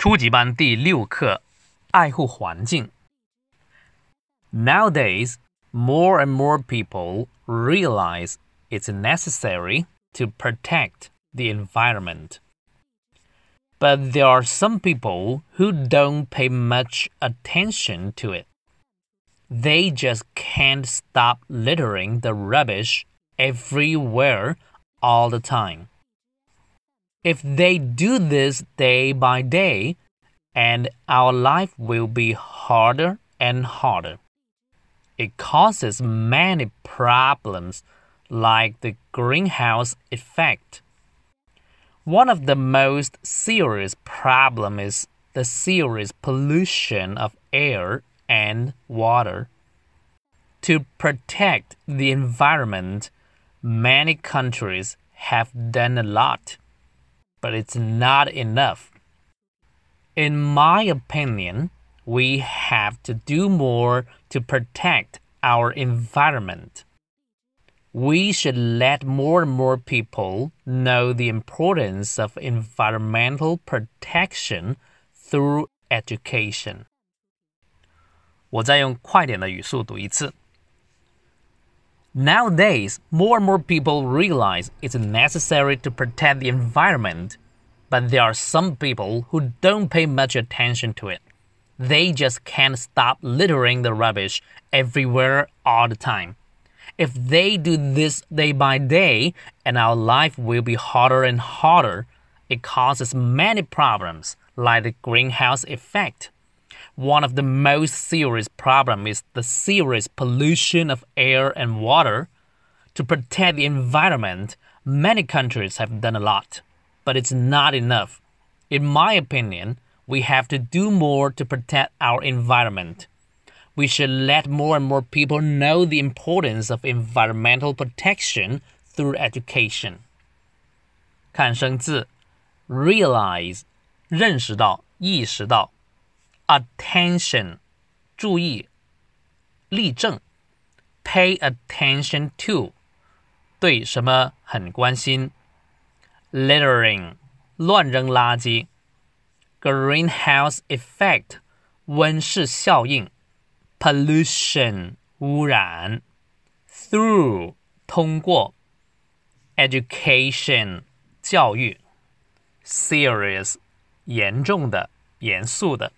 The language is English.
初级班第六课：爱护环境。Nowadays, more and more people realize it's necessary to protect the environment. But there are some people who don't pay much attention to it. They just can't stop littering the rubbish everywhere all the time. If they do this day by day, and our life will be harder and harder. It causes many problems like the greenhouse effect. One of the most serious problems is the serious pollution of air and water. To protect the environment, many countries have done a lot but it's not enough. In my opinion, we have to do more to protect our environment. We should let more and more people know the importance of environmental protection through education. 我再用快点的语速读一次。 Nowadays, more and more people realize it's necessary to protect the environment, but there are some people who don't pay much attention to it. They just can't stop littering the rubbish everywhere all the time. If they do this day by day, and our life will be harder and harder, it causes many problems like the greenhouse effect one of the most serious problems is the serious pollution of air and water. To protect the environment, many countries have done a lot, but it's not enough. In my opinion, we have to do more to protect our environment. We should let more and more people know the importance of environmental protection through education. 看生字，realize 认识到、意识到。 attention 注意立正，pay attention to 对什么很关心，littering 乱扔垃圾，greenhouse effect 温室效应，pollution 污染，through 通过，education 教育，serious 严重的、严肃的。